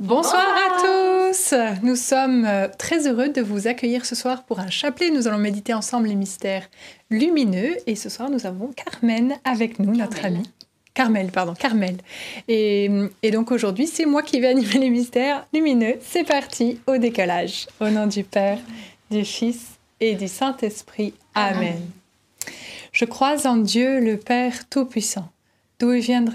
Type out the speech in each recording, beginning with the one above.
Bonsoir à tous Nous sommes euh, très heureux de vous accueillir ce soir pour un chapelet. Nous allons méditer ensemble les mystères lumineux et ce soir nous avons Carmen avec nous, notre amie. Carmel, pardon, Carmel. Et, et donc aujourd'hui, c'est moi qui vais animer les mystères lumineux. C'est parti au décollage. Au nom du Père, du Fils et du Saint-Esprit. Amen. Je crois en Dieu, le Père Tout-Puissant, d'où il viendra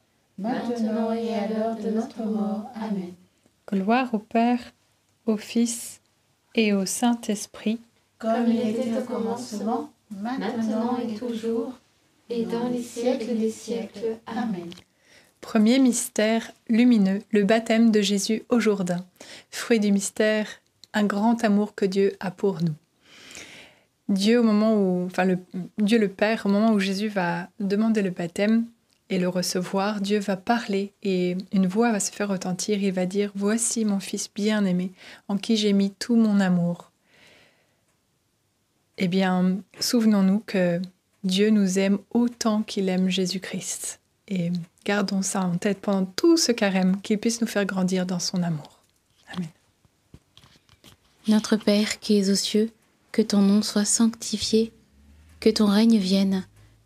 maintenant et à l'heure de notre mort. Amen. Gloire au Père, au Fils et au Saint-Esprit. Comme il était au commencement, maintenant et toujours, et dans les siècles des siècles. Amen. Premier mystère lumineux, le baptême de Jésus au Jourdain. Fruit du mystère, un grand amour que Dieu a pour nous. Dieu, au moment où, enfin, le, Dieu le Père, au moment où Jésus va demander le baptême, et le recevoir, Dieu va parler et une voix va se faire retentir. Il va dire Voici mon Fils bien-aimé, en qui j'ai mis tout mon amour. Eh bien, souvenons-nous que Dieu nous aime autant qu'il aime Jésus-Christ. Et gardons ça en tête pendant tout ce carême, qu'il puisse nous faire grandir dans son amour. Amen. Notre Père qui es aux cieux, que ton nom soit sanctifié, que ton règne vienne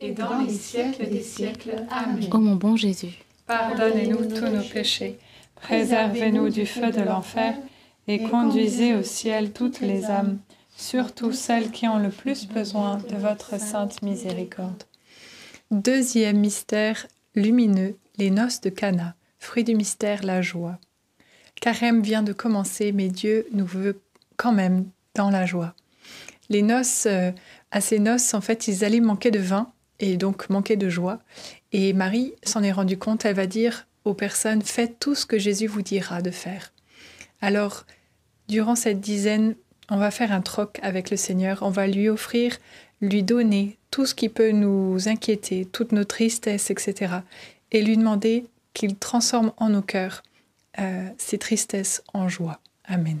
et dans les siècles des siècles. Amen. Ô mon bon Jésus, Pardonnez-nous tous nos péchés, préservez-nous du feu de l'enfer, et conduisez au ciel toutes les âmes, surtout celles qui ont le plus besoin de votre sainte miséricorde. Deuxième mystère lumineux, les noces de Cana. Fruit du mystère, la joie. Carême vient de commencer, mais Dieu nous veut quand même dans la joie. Les noces, euh, à ces noces, en fait, ils allaient manquer de vin et donc manquer de joie. Et Marie s'en est rendue compte, elle va dire aux personnes, faites tout ce que Jésus vous dira de faire. Alors, durant cette dizaine, on va faire un troc avec le Seigneur, on va lui offrir, lui donner tout ce qui peut nous inquiéter, toutes nos tristesses, etc. Et lui demander qu'il transforme en nos cœurs euh, ces tristesses en joie. Amen.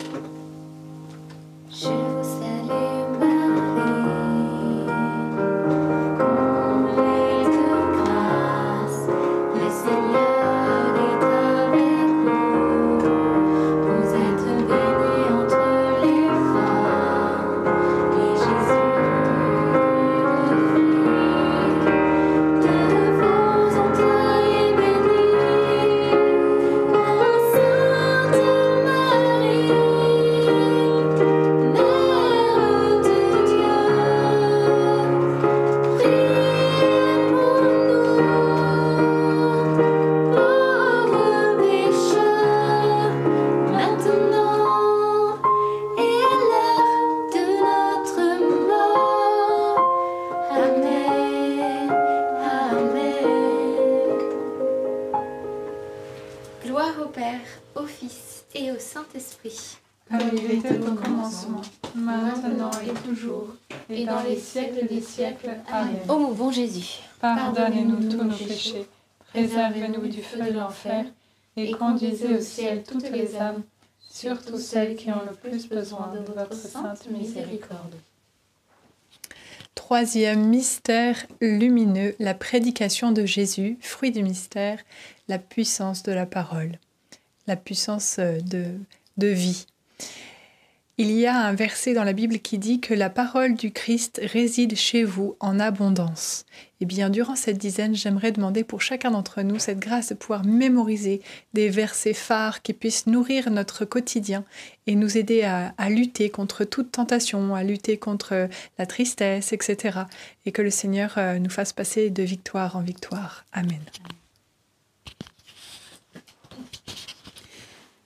Je vous Père, au Fils et au Saint-Esprit. Comme il était au commencement, maintenant et toujours, et dans les siècles des siècles. Amen. Ô mon bon Jésus, Pardonnez-nous tous nos péchés, préservez-nous du feu de l'enfer, et conduisez au ciel toutes les âmes, surtout celles qui ont le plus besoin de votre sainte miséricorde. Troisième mystère lumineux, la prédication de Jésus, fruit du mystère, la puissance de la parole, la puissance euh, de, de vie. Il y a un verset dans la Bible qui dit que la parole du Christ réside chez vous en abondance. Et bien, durant cette dizaine, j'aimerais demander pour chacun d'entre nous cette grâce de pouvoir mémoriser des versets phares qui puissent nourrir notre quotidien et nous aider à, à lutter contre toute tentation, à lutter contre la tristesse, etc. Et que le Seigneur euh, nous fasse passer de victoire en victoire. Amen.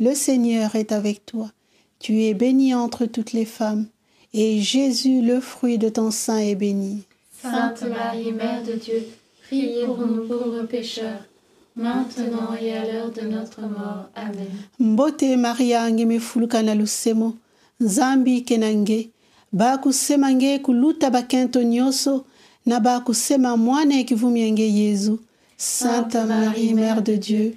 le Seigneur est avec toi. Tu es bénie entre toutes les femmes, et Jésus, le fruit de ton sein, est béni. Sainte Marie, Mère de Dieu, priez pour nous pauvres pécheurs, maintenant et à l'heure de notre mort. Amen. mbote maria lusemo nzambi kenange bakusema nge kuluta bakento nyonso na bakusema mwana ekivumia nge yezu sainte marie mère de dieu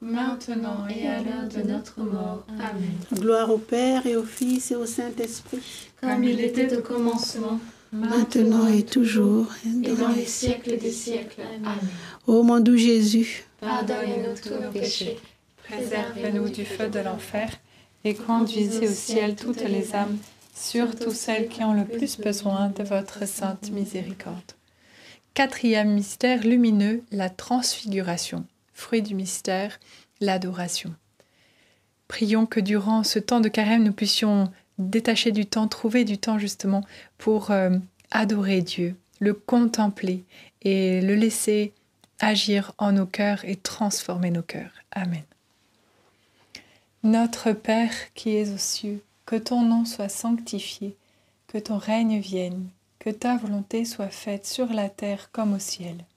maintenant et à l'heure de notre mort. Amen. Gloire au Père et au Fils et au Saint-Esprit, Comme il était au commencement, maintenant et toujours. et dans les siècles des siècles. Amen. Ô mon doux Jésus, Pardonnez-nous tous nos péchés, Préservez-nous du feu de l'enfer et conduisez au ciel toutes les âmes, surtout celles qui ont le plus besoin de votre sainte miséricorde. Quatrième mystère lumineux, la transfiguration. Fruit du mystère, l'adoration. Prions que durant ce temps de carême, nous puissions détacher du temps, trouver du temps justement pour euh, adorer Dieu, le contempler et le laisser agir en nos cœurs et transformer nos cœurs. Amen. Notre Père qui es aux cieux, que ton nom soit sanctifié, que ton règne vienne, que ta volonté soit faite sur la terre comme au ciel.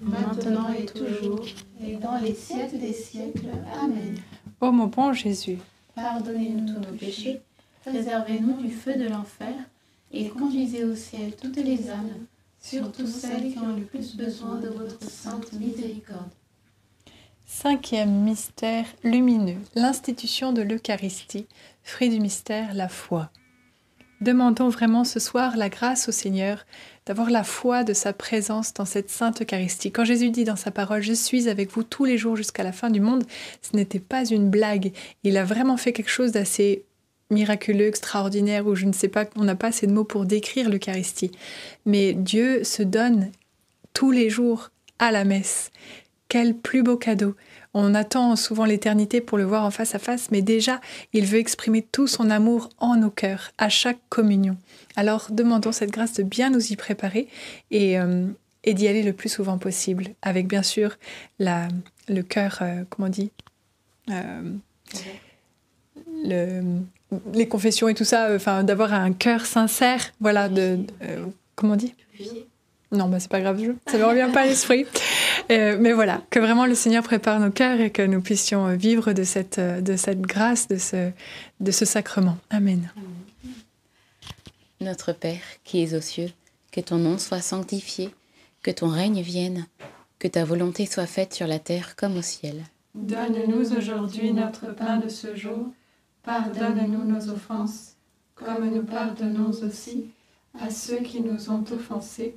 Maintenant et toujours, et dans les siècles des siècles. Amen. Ô mon bon Jésus, Pardonnez-nous tous nos péchés, préservez-nous du feu de l'enfer, et conduisez au ciel toutes les âmes, surtout celles qui ont le plus besoin de votre sainte miséricorde. cinquième mystère lumineux, l'institution de l'Eucharistie, fruit du mystère, la foi. Demandons vraiment ce soir la grâce au Seigneur d'avoir la foi de sa présence dans cette sainte Eucharistie. Quand Jésus dit dans sa parole Je suis avec vous tous les jours jusqu'à la fin du monde, ce n'était pas une blague. Il a vraiment fait quelque chose d'assez miraculeux, extraordinaire, ou je ne sais pas, on n'a pas assez de mots pour décrire l'Eucharistie. Mais Dieu se donne tous les jours à la messe. Quel plus beau cadeau. On attend souvent l'éternité pour le voir en face à face, mais déjà, il veut exprimer tout son amour en nos cœurs, à chaque communion. Alors, demandons cette grâce de bien nous y préparer et, euh, d'y aller le plus souvent possible, avec bien sûr la, le cœur, euh, comment on dit Euh, le, Les confessions et tout ça, enfin, d'avoir un cœur sincère, voilà, de. comment on dit? Non, bah, c'est pas grave, je- ça ne me revient pas à l'esprit. Euh, mais voilà, que vraiment le Seigneur prépare nos cœurs et que nous puissions vivre de cette, euh, de cette grâce, de ce, de ce sacrement. Amen. Notre Père qui es aux cieux, que ton nom soit sanctifié, que ton règne vienne, que ta volonté soit faite sur la terre comme au ciel. Donne-nous aujourd'hui notre pain de ce jour. Pardonne-nous nos offenses, comme nous pardonnons aussi à ceux qui nous ont offensés.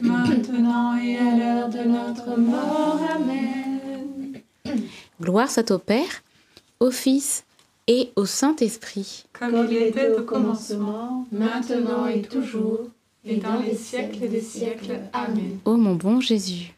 maintenant et à l'heure de notre mort. Amen. Gloire soit au Père, au Fils et au Saint-Esprit. Comme il était au commencement, maintenant et toujours, et dans les siècles des siècles. Amen. Ô mon bon Jésus,